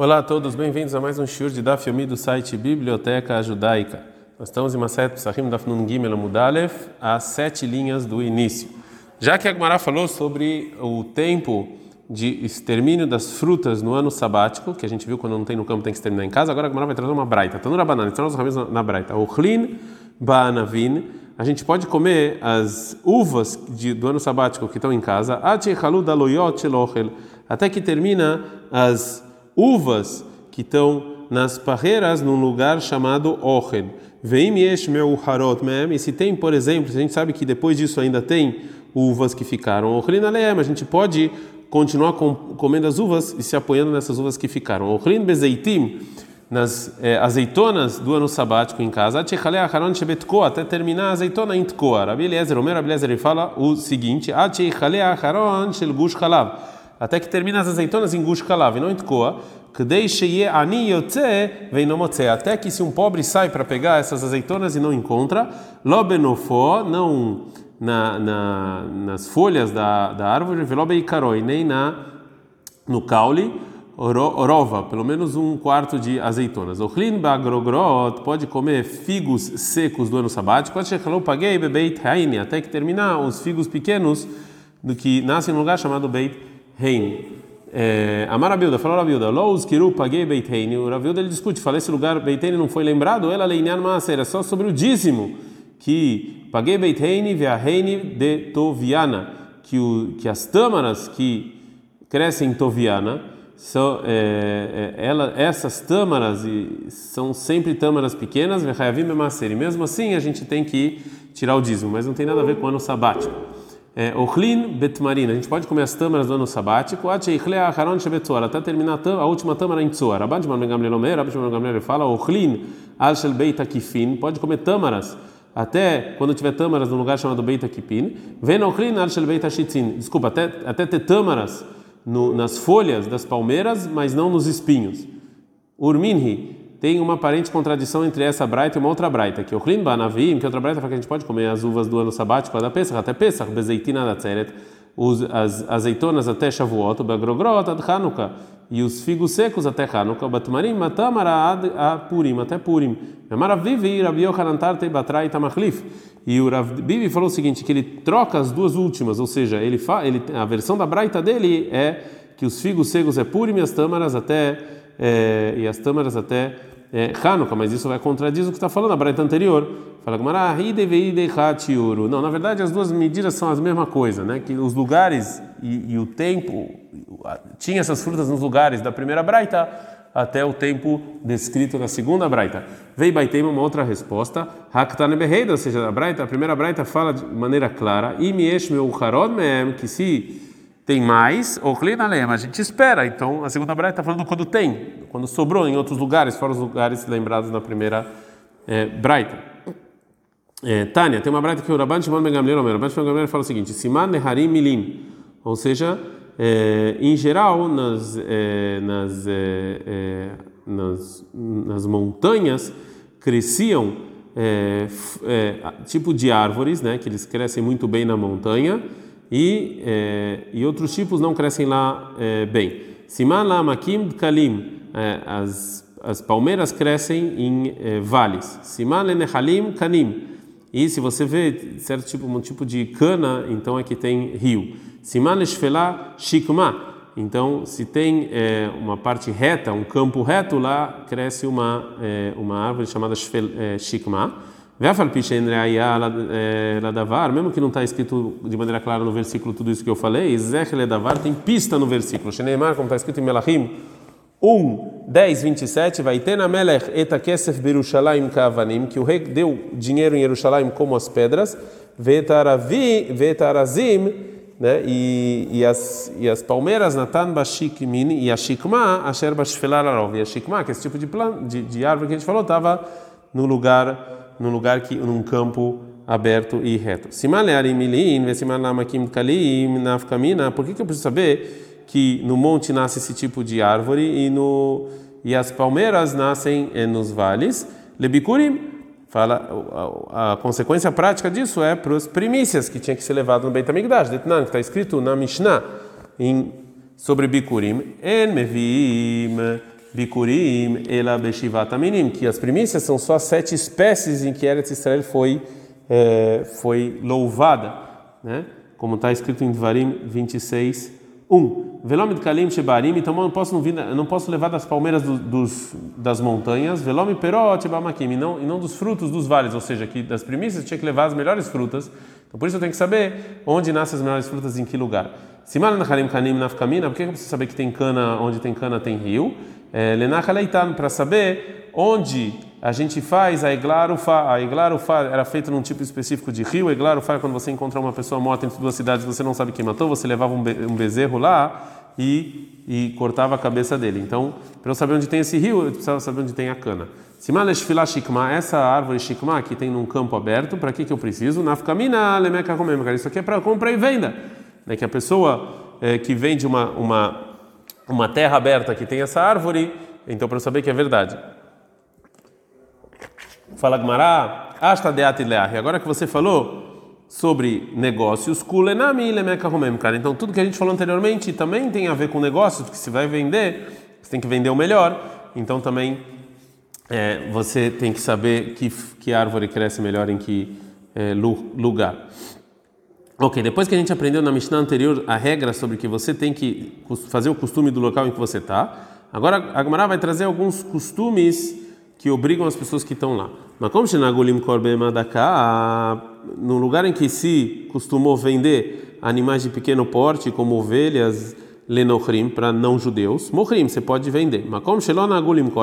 Olá a todos, bem-vindos a mais um shiur de Daf Yomi do site Biblioteca Judaica. Nós estamos em Maset Psachim Daf Nun Gimel Amudalef, as sete linhas do início. Já que a falou sobre o tempo de extermínio das frutas no ano sabático, que a gente viu quando não tem no campo tem que exterminar em casa, agora a vai trazer uma braita. Tanura banana, então nós vamos na braita. Ochlin ba'anavin, a gente pode comer as uvas de, do ano sabático que estão em casa, até que termina as uvas que estão nas parreiras num lugar chamado Ochen. E se tem, por exemplo, se a gente sabe que depois disso ainda tem uvas que ficaram Ochlin a gente pode continuar comendo as uvas e se apoiando nessas uvas que ficaram. Ochlin bezeitim, nas eh, azeitonas do ano sabático em casa, até terminar a azeitona em Tkoa. Rabi Eliezer, Omer Rabi Eliezer, ele fala o seguinte, até que termina as azeitonas em Gush Kalav, não em Tkoa, até que se um pobre sai para pegar essas azeitonas e não encontra, lobenofó, não na, na, nas folhas da, da árvore, velobeikaroi, nem na, no caule, orova, pelo menos um quarto de azeitonas. Ochlin bagrogrot pode comer figos secos do ano sabático, até que terminar os figos pequenos do que nascem num lugar chamado Beit Hein. É, Amar Abilda, falou Abilda, Lous Kiru paguei Beit Hein. O Rabilda ele discute, fala esse lugar Beit Hein não foi lembrado, ela leinyan maaser, é só sobre o dízimo que paguei Beit Hein via Hein de Toviana, que, o, que as tâmaras que crescem em Toviana são, é, é, ela, essas tâmaras são sempre tâmaras pequenas, e mesmo assim a gente tem que tirar o dízimo, mas não tem nada a ver com o ano sabático. É, Ochlin betmarin, a gente pode comer as tâmaras do ano sabático, até terminar a última tâmara em Tzoar. Rabban Shimon Ben Gamliel Omer, Rabban Shimon Ben Gamliel fala, Ochlin al shel beit akifin, pode comer tâmaras até quando tiver tâmaras no lugar chamado Beit Akipin, ven Ochlin al shel beit ashitzin, desculpa, até, até ter tâmaras no, nas folhas das palmeiras, mas não nos espinhos. Urminhi tem uma aparente contradição entre essa braita e uma outra braita, que o Klim Banavim, que outra braita fala que a gente pode comer as uvas do ano sabático da Pesach, até Pesach, bezeitina da Tzeret, as azeitonas até Shavuot, o Bagrogrot, ad Hanukkah, e os figos secos até Hanukkah, Batmarim, Matamara ad Purim, até Purim. Maravivi, Rabi Tarte Batrai Tamachlif. E o Rav Bibi falou o seguinte, que ele troca as duas últimas, ou seja, ele, fa, ele a versão da braita dele é que os figos secos é Purim e as tâmaras até é, e as tâmaras até é, Hanukkah, mas isso vai contradizer o que está falando a braita anterior. Fala Não, na verdade as duas medidas são a mesma coisa, né? Que os lugares e, e o tempo tinha essas frutas nos lugares da primeira braita até o tempo descrito na segunda braita. Veio Baitem uma outra resposta, Haktane Beheida, ou seja, a braita, a primeira braita fala de maneira clara, Imiesh meu que se tem mais, ou a gente espera. Então, a segunda braita está falando quando tem, quando sobrou em outros lugares, fora os lugares lembrados na primeira é, braita. É, Tânia, tem uma braita que o Rabban Shimon Ben Gamliel, o Rabban Shimon Ben Gamliel fala o seguinte, Siman Neharim Milim, ou seja, é, em geral, nas, é, nas, é, é, nas, nas, montanhas cresciam é, tipo de árvores, né, que eles crescem muito bem na montanha, e, é, e outros tipos não crescem lá é, bem. Siman la makim kalim, é, as, as palmeiras crescem em é, vales. Siman le nehalim kanim, e se você vê certo tipo um tipo de cana, então é que tem rio. Siman le shfela shikma, então se tem uma parte reta, um campo reto lá cresce uma uma árvore chamada shikma. Ladavar, mesmo que não está escrito de maneira clara no versículo tudo isso que eu falei, Zech Ladavar tem pista no versículo. Sheneimar, como está escrito em Melachim 1, 10, 27, vai ter na Melech kavanim, que o rei deu dinheiro em Jerusalém como as pedras, né, e, e, as, e as palmeiras, Natan bashikmin, e a shikma, asher bashfelar arov, e a shikma, que é esse tipo de, plan, de, de árvore que a gente falou, estava no lugar num lugar que num campo aberto e reto. Por que, que eu preciso saber que no monte nasce esse tipo de árvore e no e as palmeiras nascem eh, nos vales? Lebikurim fala a, a, consequência prática disso é para as primícias que tinha que ser levado no Beit Hamikdash, que está escrito na Mishnah em sobre Bikurim, en mevim bikurim ela beshivat aminim, que as primícias são só sete espécies em que Eretz Israel foi é, foi louvada, né? Como está escrito em Dvarim 26, 1. Velome de kalim shebarim, então eu não posso não, vir, não posso levar das palmeiras do, dos, das montanhas, velome perot bamakim, não, e não dos frutos dos vales, ou seja, que das primícias tinha que levar as melhores frutas. Então por isso eu tenho que saber onde nascem as melhores frutas em que lugar. Simal nachalim kanim nafkamina, por que eu preciso saber que tem cana, onde tem cana tem rio? É, para saber onde a gente faz a eglarufa. A eglarufa era feita num tipo específico de rio. A eglarufa é quando você encontra uma pessoa morta entre duas cidades você não sabe quem matou, você levava um, be bezerro lá e, e cortava a cabeça dele. Então, para eu saber onde tem esse rio, eu precisava saber onde tem a cana. Simalesh filah shikma, essa árvore shikma que tem num campo aberto, para que que eu preciso? Nafkamina lemeka comem, isso aqui é para compra e venda. Né? Que a pessoa é, que vende uma, uma, uma terra aberta que tem essa árvore, então para eu saber que é verdade. Fala Gmará, Ashta deat. Agora que você falou sobre negócios, kulenami lemeka comem, cara. Então tudo que a gente falou anteriormente também tem a ver com negócios, porque se vai vender, você tem que vender o melhor. Então também é, você tem que saber que, que árvore cresce melhor em que é, lugar. Ok, depois que a gente aprendeu na Mishnah anterior a regra sobre que você tem que fazer o costume do local em que você está, agora a Gemara vai trazer alguns costumes que obrigam as pessoas que estão lá. Mas como no lugar em que se costumou vender animais de pequeno porte, como ovelhas, lenochrim, para não judeus, mochrim, você pode vender. Mas como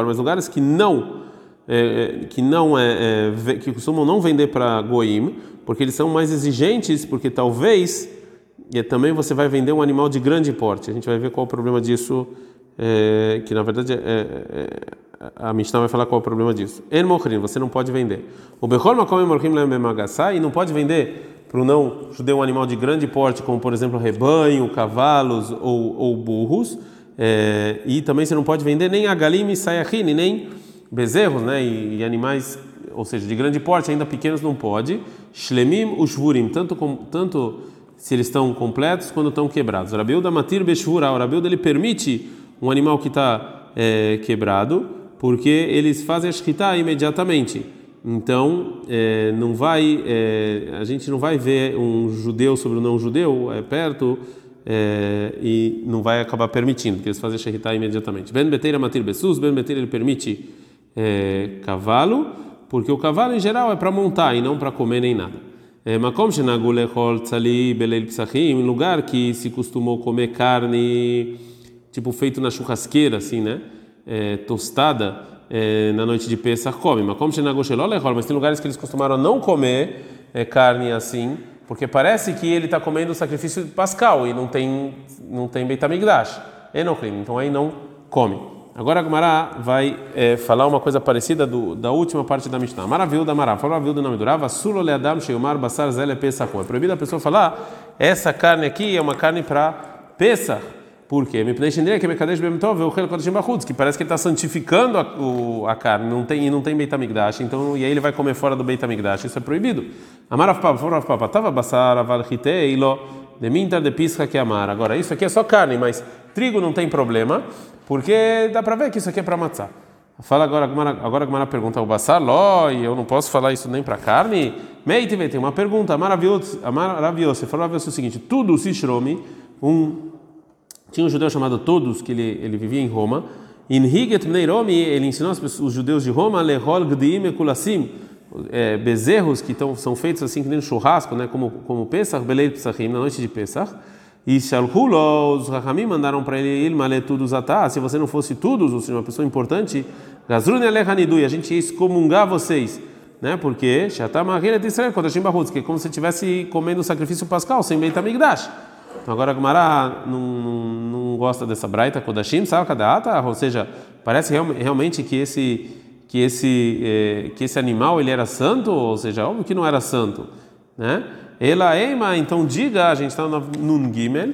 mas lugares que não é, que não é, é, que costumam não vender para goim, porque eles são mais exigentes, porque talvez e também você vai vender um animal de grande porte. A gente vai ver qual é o problema disso, é, que na verdade é, é, a Mishnah vai falar qual é o problema disso. En mochrim, você não pode vender. O bechol makom mochrim e não pode vender para o não judeu um animal de grande porte, como por exemplo rebanho, cavalos ou, ou burros. É, e também você não pode vender nem a galim e sayachine, nem bezerros, né, e, e, animais, ou seja, de grande porte, ainda pequenos não pode. Shlemim ushvurim, tanto com, tanto se eles estão completos quando estão quebrados. Rabiuda matir beshvura, o Rabiuda ele permite um animal que está é, quebrado, porque eles fazem a shkita imediatamente. Então, é, não vai, é, a gente não vai ver um judeu sobre o não judeu é, perto é, e não vai acabar permitindo, porque eles fazem shkita imediatamente. Ben beteira matir besus, ben beteira ele permite é, cavalo, porque o cavalo em geral é para montar e não para comer nem nada. É, Makom shenagulechol tzali belel psachim, lugar que se costumou comer carne, tipo feito na churrasqueira, assim, né? É, tostada é, na noite de Pesach, come. Mas tem lugares que eles costumaram não comer é, carne assim, porque parece que ele está comendo o sacrifício pascal e não tem não tem Beitamigdash. Enocrim, então aí não come. Agora a Gumara vai é, falar uma coisa parecida do, da última parte da Mishnah. Maravilha da Mará. Maravilha do nome durava. Sulo leadam sheumar basar zele pesachon. É proibido a pessoa falar essa carne aqui é uma carne para Pesach. Por quê? Me que me kadesh bemtov o que parece que ele está santificando a, o, a carne, não tem não tem Beitamigdash, então e aí ele vai comer fora do Beitamigdash, isso é proibido. Amarav papa, forav papa, tava basar aval ilo de mintar de pisca que amar. Agora isso aqui é só carne, mas trigo não tem problema. Porque dá para ver que isso aqui é para matzá. Fala agora, agora a Gmara pergunta, o basar, ló, e eu não posso falar isso nem para carne? Meite, tem uma pergunta, maravilhosa, maravilhosa. Falou o seguinte, tudo se shromi, um, tinha um judeu chamado Todos, que ele, ele vivia em Roma, in higet ele ensinou os judeus de Roma, lehol gdiim ekulassim, é, bezerros que tão, são feitos assim que nem churrasco, né, como, como Pesach, Belei Pesachim, na noite de Pesach, e Shalhulo, os Rahamim mandaram para ele Ilmale tudo zatá, se você não fosse tudo, ou seja, uma pessoa importante, Gazruni Alechanidu, e a gente ia excomungar vocês, né? Porque Shatamahira de Israel, Kodashim Bahutz, que é como se estivesse comendo sacrifício pascal sem Beit Amigdash. Então agora a Gemara não, não, não, gosta dessa braita Kodashim, sabe Kadata? Ou seja, parece real, realmente que esse que esse eh, que esse animal ele era santo, ou seja, óbvio que não era santo, né? Ela eima, então diga, a gente está no Gimel,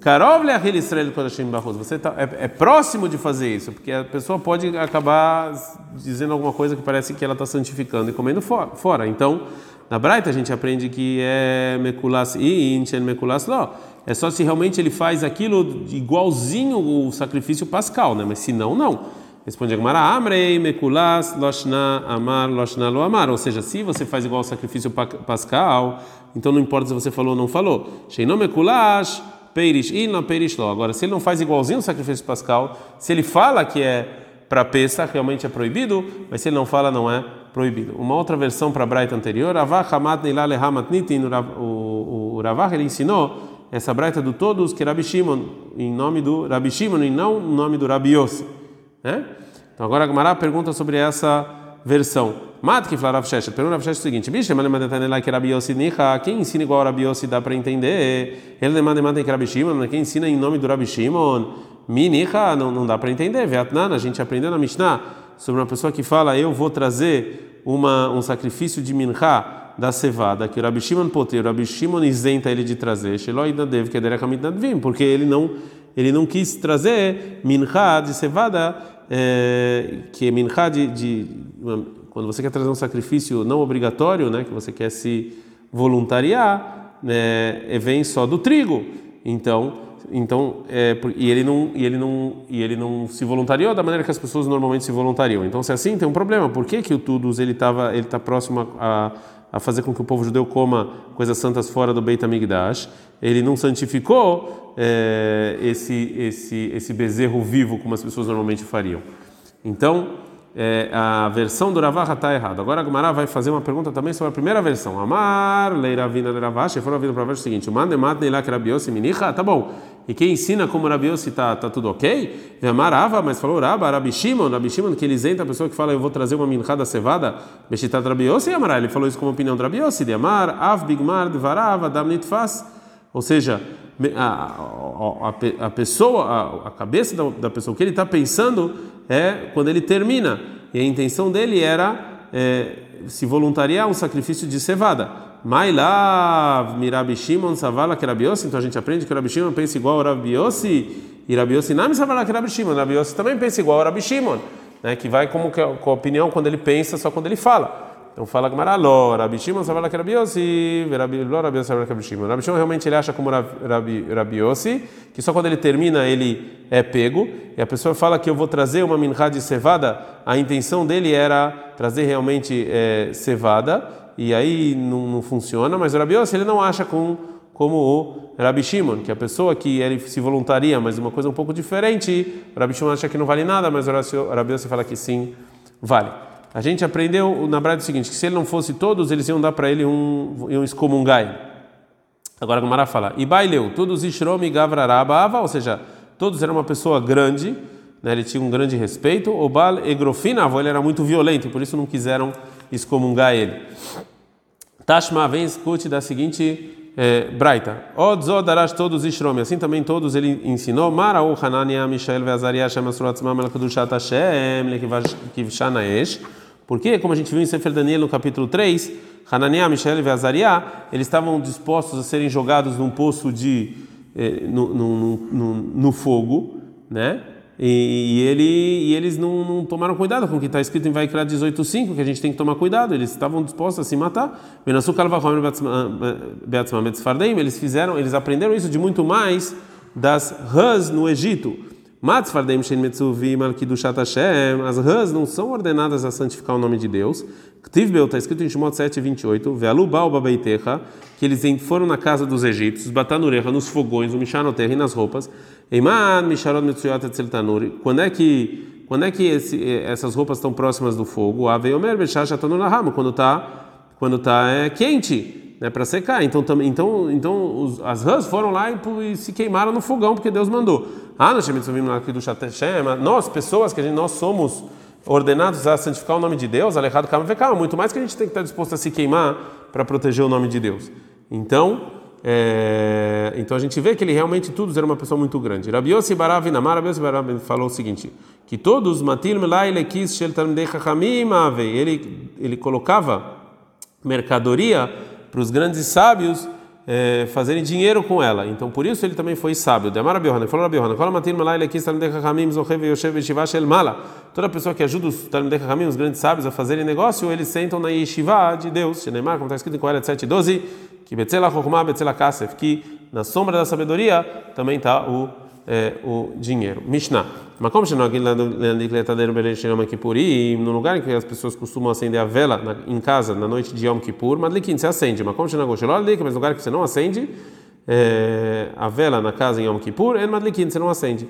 Karov le'achil Israel kodashim bachuz. Você tá, é, é, próximo de fazer isso, porque a pessoa pode acabar dizendo alguma coisa que parece que ela está santificando e comendo fora. fora. Então, na Braita a gente aprende que é mekulas e inchen mekulas lo. É só se realmente ele faz aquilo igualzinho o sacrifício pascal, né? Mas se não, não. Responde a Gemara, Amrei mekulas loshna amar loshna lo amar. Ou seja, se você faz igual ao sacrifício pascal, então não importa se você falou ou não falou. Sheinom mekulas peirish ina peirish lo. Agora, se ele não faz igualzinho ao sacrifício pascal, se ele fala que é para Pesach, realmente é proibido, mas se ele não fala, não é proibido. Uma outra versão para a Braita anterior, Ravach Hamat Hamat Nitin, o Ravach ele ensinou essa Braita do todos que Rabi Shimon, em nome do Rabi Shimon e não em nome do Rabi Yossi. Né? Então agora a Gemara pergunta sobre essa versão. Mat que fala Rav Sheshet, pergunta Rav o seguinte: Bicho, que Rabi Yossi Nicha, quem ensina igual Rabi Yossi dá para entender? Ele demanda que quem ensina em nome do Rabi Shimon? Minicha, não, não dá para entender. Vietnã, a gente aprendeu na Mishnah sobre uma pessoa que fala: Eu vou trazer uma, um sacrifício de minha da cevada, que o Rabi Shimon poter, o Rabi Shimon isenta ele de trazer, porque ele não ele não quis trazer minha de cevada, é, que é minha de, de quando você quer trazer um sacrifício não obrigatório, né, que você quer se voluntariar, né, vem só do trigo. Então então é, e ele não e ele não e ele não se voluntariou da maneira que as pessoas normalmente se voluntariam então se é assim tem um problema por que que o Tudus ele estava ele está próximo a, a fazer com que o povo judeu coma coisas santas fora do Beit Hamikdash ele não santificou é, esse esse esse bezerro vivo como as pessoas normalmente fariam então é, a versão do Ravaha está errada. Agora a Gumara vai fazer uma pergunta também sobre a primeira versão. Amar, Leiravina e foram ouvindo para o seguinte: Mandemat Neilak Rabiosi Minicha, tá bom. E quem ensina como Rabiosi está tá tudo ok? Amar Ava, mas falou Raba, Rabi Shimon, Rabi Shimon, que ele isenta a pessoa que fala: Eu vou trazer uma mincha da cevada, Beshitat Rabiosi, Amar, ele falou isso como opinião do Rabiosi, de Amar, Av Bigmar, Dvarava, Dam Nitfas. Ou seja, a, a, a, pessoa, a, a cabeça da, da pessoa, o que ele está pensando é quando ele termina. E a intenção dele era é, se voluntariar um sacrifício de cevada. Mailav, Mirabi Shimon, Savala, Kerabiosi. Então a gente aprende que Rabi Shimon pensa igual ao Rabiosi. E Rabiosi não Savala, Kerabi Shimon. Rabiosi também pensa igual ao Rabi Shimon. Né, que vai como que, com a opinião quando ele pensa, só quando ele fala. Então fala Gamara, Ló, Rabi Shimon Rabi Yossi, Ló, Rabi Yossi sabala que Rabi Shimon. Rabi Shimon realmente ele acha como Rabi, Rabi Yossi, que só quando ele termina ele é pego, e a pessoa fala que eu vou trazer uma minhá de cevada, a intenção dele era trazer realmente é, cevada, e aí não, não funciona, mas o Rabi Yossi ele não acha com, como o Rabi Shimon, que a pessoa que ele se voluntaria, mas uma coisa um pouco diferente, o Rabi Shimon acha que não vale nada, mas o Rabi Yossi fala que sim, vale. A gente aprendeu na verdade o seguinte, que se ele não fosse todos, eles iam dar para ele um, iam excomungar Agora a Gamara fala, e baileu, todos Ishromi Gavraraba, ou seja, todos eram uma pessoa grande, né, ele tinha um grande respeito, o Bal Egrofinavo, ele era muito violento, e por isso não quiseram excomungar ele. Tashma, vem escute da seguinte é, Braita. Odzodarash todos Ishromi, assim também todos ele ensinou, Mara o Hanania, Mishael, Veazariah, Shem Asuratzmam, Elakudushat Hashem, Lekivshanaesh, porque, como a gente viu em Sefer Daniel no capítulo 3, Hananiah, Mishael e Azariah, eles estavam dispostos a serem jogados num poço de eh, no, no, no, no, fogo, né? E, e, ele, e eles não, não, tomaram cuidado com o que está escrito em Vaikra 18:5, que a gente tem que tomar cuidado. Eles estavam dispostos a se matar. Eles fizeram, eles aprenderam isso de muito mais das rãs no Egito. Matzfardim Shen Metzuvim al Kidushat Hashem, as rãs não são ordenadas a santificar o nome de Deus. Ktivbel está escrito em Shemot 7, 28, Ve'alu Baal Babeitecha, que eles foram na casa dos egípcios, batanurecha nos fogões, o Mishanoterra e nas roupas. Eiman Misharot Metzuyat Etzeltanuri, quando é que quando é que esse, essas roupas estão próximas do fogo? Aveiomer Beshash Atanunaham, quando está quando tá é, quente né, para secar. Então, tam, então, então os, as rãs foram lá e, e, se queimaram no fogão porque Deus mandou. Ah, nós nós pessoas que gente, nós somos ordenados a santificar o nome de Deus, alejado calma calma, muito mais que a gente tem que estar disposto a se queimar para proteger o nome de Deus. Então, é, então a gente vê que ele realmente todos era uma pessoa muito grande. Rabi Yossi Barav Namar, Rabi Yossi Barav falou o seguinte, que todos matil ele ele colocava mercadoria para os grandes sábios é, fazerem dinheiro com ela. Então, por isso ele também foi sábio. Demara Biohana, falou Rabi Yohana, fala Matin Malai Lekis Talmidei Chachamim Zochev Yoshev Yeshiva Shel Mala. Toda pessoa que ajuda os Talmidei Chachamim, os grandes sábios, a fazerem negócio, eles sentam na Yeshiva de Deus. Shenemar, como está escrito em Coelho 7:12, que Betzela Chokhmah Betzela Kasef, que na sombra da sabedoria também está o, é, o dinheiro. Mishnah. Mas como no lugar em que as pessoas costumam acender a vela na, em casa na noite de Yom Kippur, Madlikin se acende. Mas como mas no lugar que você não acende é, a vela na casa em Yom Kippur, é Madlikin, você não acende.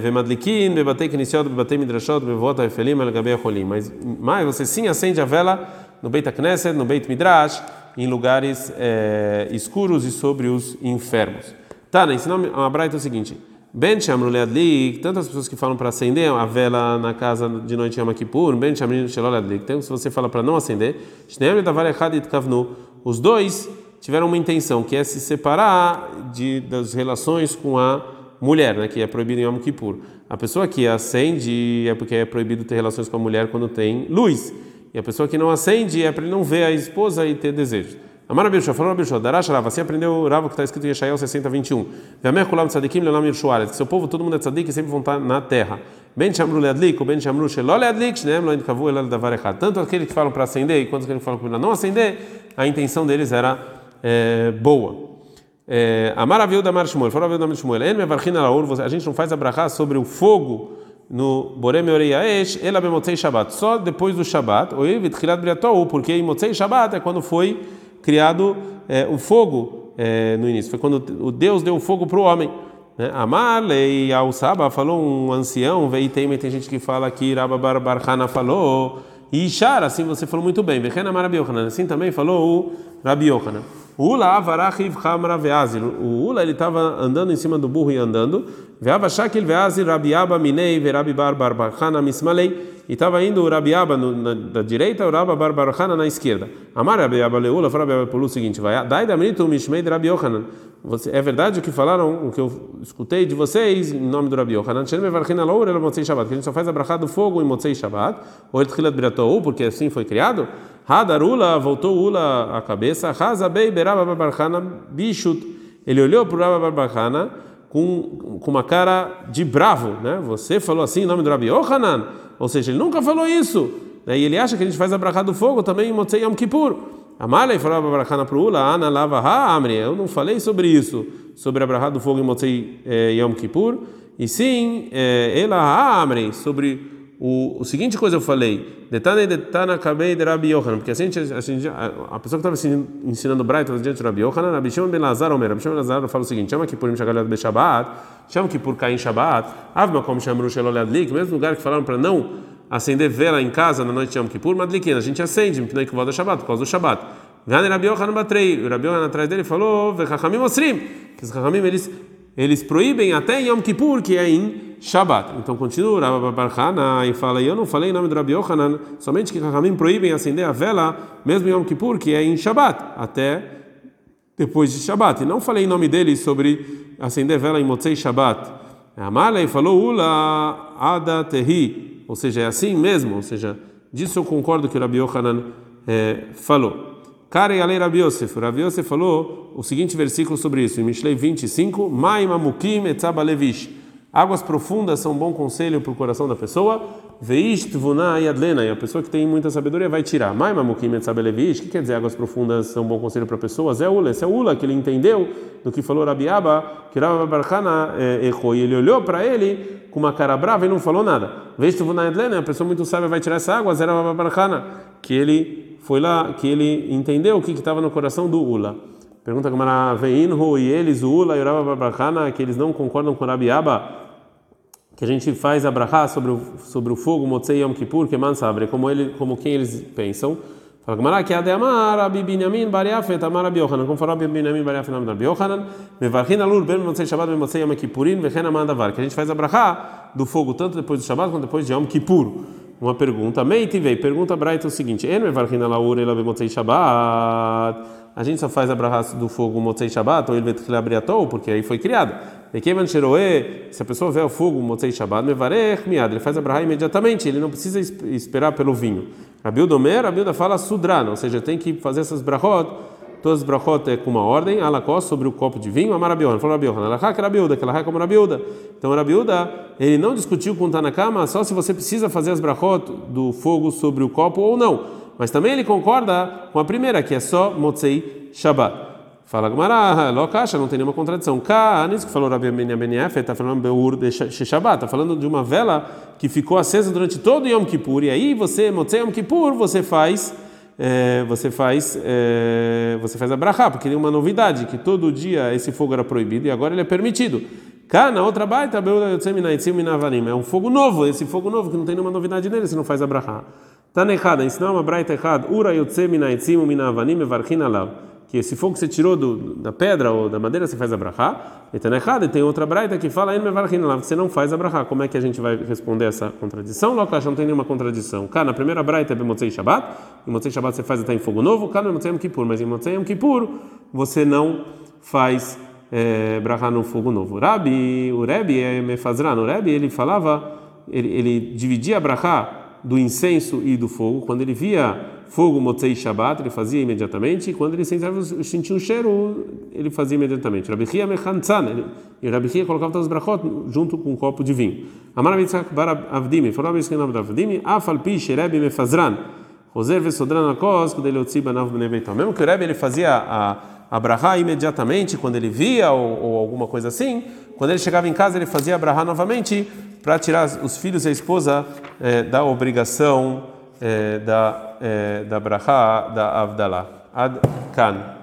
Vemadlikin, bebatei knisiot, bebatei midrashot, bevota efelim, elgabei cholim. Mas, mas você sim acende a vela no Beit Knesset, no Beit Midrash, em lugares é, escuros e sobre os enfermos. Tá, né? Ensinou a Braita o seguinte: Ben Shamru Leadlik, tantas pessoas que falam para acender a vela na casa de noite Yom Kippur, Ben Shamru Leadlik, então se você fala para não acender, Shneem Davar Echad Kavnu, os dois tiveram uma intenção, que é se separar de, das relações com a mulher, né, que é proibido em Yom Kippur. A pessoa que acende é porque é proibido ter relações com a mulher quando tem luz. E a pessoa que não acende é para ele não ver a esposa e ter desejos. Amar Abishua, falou Abishua, Darash Rava, assim aprendeu o Rava que está escrito em Yeshayahu 60, 21. Ve'amer kulam tzadikim le'olam yirshuaret, seu povo, todo mundo é tzadik e sempre vão estar na terra. Ben chamru leadlik, ou ben chamru shelo leadlik, shneem lo indkavu elal davar echad. Tanto aqueles que falam para acender, quanto aqueles que falam para não acender, a intenção deles era é, boa. Amar Aviu da Mar Shmuel, falou Aviu da Mar Shmuel, En mevarchin alaur, a gente não faz abrahá sobre o fogo no Borem Oreiaesh, ela bemotzei Shabbat, só depois do Shabbat, ou Vitchilat Briatou, porque em Motzei Shabbat é quando foi criado é, o fogo é, no início, foi quando o Deus deu o fogo para o homem. Né? Lei ao Saba falou um ancião, veio tem, tem gente que fala que Rabba Barbarhana falou, e Ishar, assim você falou muito bem, Vechena Marabi assim também falou o Rabi. Ula avarachiv chamra veazil. O Ula ele estava andando em cima do burro e andando. Veava shakil veazil rabiaba minei verabi bar barbachana mismalei. E estava indo o rabiaba da direita, o rabba barbachana na esquerda. Amar rabiaba leula, falou rabiaba pelo seguinte: vai, dai da mrito mishmei de rabi Yohanan. É verdade o que falaram, o que eu escutei de vocês em nome do Rabi Yohanan? Shabbat. Que a gente só faz a brachá do fogo em motzei Shabbat. Ou ele tchilat biratou, porque assim foi criado. Hadarula voltou Ula a cabeça. Hazabei beraba barbarchana bishut. Ele olhou para o Rabba Barbarchana com, com uma cara de bravo, né? Você falou assim em nome do Rabi Yohanan, ou seja, ele nunca falou isso. Né? E ele acha que a gente faz a brachá do fogo também em Motzei Yom Kippur. Amalei falou a barachana para Ula, Ana lava amri. Eu não falei sobre isso, sobre a brachá do fogo em Motzei eh, Yom Kippur, e sim, eh, ela ha amri, sobre o, o seguinte coisa eu falei, detane detana kabei de Rabi Yohanan, porque assim, assim a, a pessoa que estava ensinando Braita diante de Rabi Yohanan, Rabi Shimon ben Lazar Omer, Rabi Shimon ben Lazar fala o seguinte, chama que por Mishagalad be Shabbat, chama que por cair em Shabbat, avma como chamru shelo leadlik, mesmo lugar que falaram para não acender vela em casa na noite de Yom Kippur, madlikin, a gente acende, é que volta Shabbat, por causa do Shabbat. Gane Rabi Yohanan batrei, o Rabi Yohanan atrás dele falou, vechachamim osrim, que os chachamim eles eles proíbem até Yom Kippur, que é em Shabbat. Então continua Rabbi Barhana e fala: Eu não falei em nome do Rabbi Yohanan, somente que Rahamim proíbem acender a vela, mesmo em Yom Kippur, que é em Shabbat, até depois de Shabbat. E não falei em nome dele sobre acender vela em Motzei Shabbat. Amalei falou Ula Ada Tehi, ou seja, é assim mesmo, ou seja, disso eu concordo que o Rabbi Yohanan é, falou. Karen Alei Rabi Yosef. Rabi Yosef falou o seguinte versículo sobre isso, em Mishlei 25, Maim Amukim Etzabalevish. Águas profundas são um bom conselho para o coração da pessoa. Veist Vuna Yadlena. E a pessoa que tem muita sabedoria vai tirar. Maim Amukim Etzabalevish. O que quer dizer águas profundas são um bom conselho para a pessoa? Zé Ula. Esse é Ula que ele entendeu do que falou Rabi Abba, que Rabi Barkana eh, errou. E ele olhou para ele com uma cara brava e não falou nada. Veist Vuna Yadlena. A pessoa muito sábia vai tirar essa água. Zé Rabi Barkana. Que ele foi lá que ele entendeu o que estava no coração do Ula. Pergunta como era Veinhu e eles, Ula e o Rabba Babrachana, que eles não concordam com Rabiaba, que a gente faz a brachá sobre o, sobre o fogo, Motzei Yom Kippur, que man sabe, como, ele, como quem eles pensam. Fala Gamara que ade amar Rabi Binyamin Bar Yafet amar Rabi Yochanan, como falou Rabi Binyamin Bar Yafet Rabi Yochanan, mevarchin alur ben Motzei Shabbat ben Motzei Yom Kippurin vechen amandavar, que a gente faz a brachá do fogo tanto depois do Shabbat quanto depois de Yom Kippur. Uma pergunta. Meitivei, pergunta Braita o seguinte: A gente só faz a brahá do fogo Motzei Shabbat ou ele vai porque aí foi criado. Se a pessoa vê o fogo Motzei Shabbat, mevarech miad, ele faz a brahá imediatamente, ele não precisa esperar pelo vinho. Rabilda Omer, Rabilda fala sudrana, ou seja, tem que fazer essas brahot todas as brachot é com uma ordem, alakó sobre o copo de vinho, amar Rabiona, falou Rabiona, que Rabiuda, que ela como Rabiuda. Então Rabiuda, ele não discutiu com o Tanakama só se você precisa fazer as brachot do fogo sobre o copo ou não, mas também ele concorda com a primeira, que é só Motzei Shabbat. Fala Gmará, Lokacha, não tem nenhuma contradição. Cá, nisso que falou Rabi Ben Yaf, está falando Beur de Shabbat, está falando de uma vela que ficou acesa durante todo Yom Kippur, e aí você, Motzei Yom Kippur, você faz, é, você faz, é, você faz a porque tem uma novidade, que todo dia esse fogo era proibido e agora ele é permitido. Cá, na outra baita, é um fogo novo, esse fogo novo que não tem nenhuma novidade nele, você não faz a brachá. Tá errada, ensinar uma braita errada, ura minavanim alav que esse fogo que você tirou do, da pedra ou da madeira, você faz a brachá. E tem errado, e tem outra braita que fala, você não faz a brachá. Como é que a gente vai responder essa contradição? Logo, não tem nenhuma contradição. Cá, na primeira braita é Bemotzei Shabbat, em Motzei Shabbat você faz até em fogo novo, cá no Motzei Yom Kippur, mas em Motzei Yom Kippur você não faz é, brachá no fogo novo. Rabi, o Rebbe é Mefazran, o Rebbe, ele falava, ele, ele dividia a brachá do incenso e do fogo, quando ele via fogo Motzei Shabbat, ele fazia imediatamente, e quando ele sentia um cheiro, ele fazia imediatamente. Rabi Chia Mechantzan, e Rabi Chia colocava todos os brachot junto com um copo de vinho. Amar Avitzak Bar Avdimi, falou Rabi Chia Avdimi, Afal Pi Sherebi Mefazran, Roser Vesodran Akos, quando ele otziba Nav Bnebeitom. Mesmo que o Rebbe ele fazia a, a brachá imediatamente, quando ele via ou, ou, alguma coisa assim, quando ele chegava em casa ele fazia a brachá novamente para tirar os filhos e a esposa eh, da obrigação eh, da, eh, da brachá da Avdalá. Ad Kan.